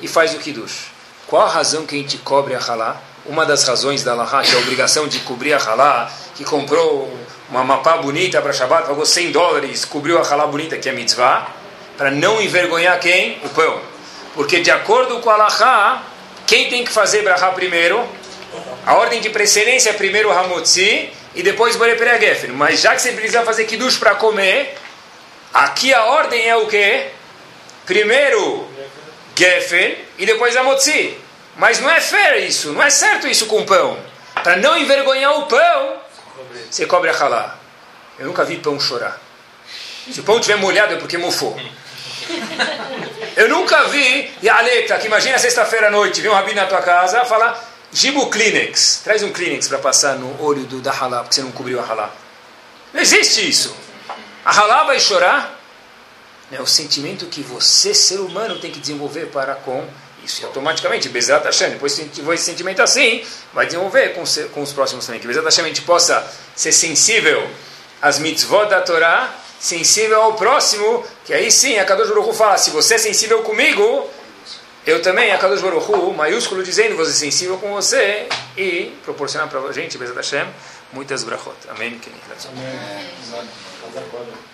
e faz o kiddush. Qual a razão que a gente cobre a halá? Uma das razões da halá, que é a obrigação de cobrir a halá, que comprou uma mapá bonita para Shabbat, pagou 100 dólares, cobriu a halá bonita, que é mitzvah, para não envergonhar quem? O pão. Porque de acordo com a halá, quem tem que fazer brahá primeiro? A ordem de precedência é primeiro Hamotzi, e depois Borei Geffen. Mas já que você precisa fazer Kiddush para comer, aqui a ordem é o quê? Primeiro Geffen e depois a Motzi. Mas não é fair isso, não é certo isso com pão. Para não envergonhar o pão, você cobre a halá. Eu nunca vi pão chorar. Se o pão estiver molhado é porque mofou. [LAUGHS] Eu nunca vi, e a Aleta, que imagina sexta-feira à noite, vem um rabino na tua casa, fala, Gibo Kleenex, traz um Kleenex para passar no olho do, da halá, porque você não cobriu a halá. Não existe isso. A halá vai chorar? É o sentimento que você, ser humano, tem que desenvolver para com isso. E automaticamente, Bezat Hashem, depois esse sentimento assim, vai desenvolver com, com os próximos também. Que Bezat Hashem a gente possa ser sensível às mitzvot da Torá, sensível ao próximo, que aí sim a Kadosh Baruch fala, se você é sensível comigo, eu também, a Kadosh Baruch maiúsculo dizendo, você é sensível com você e proporcionar para a gente, Bezat Hashem, muitas brachot. Amém. Amém.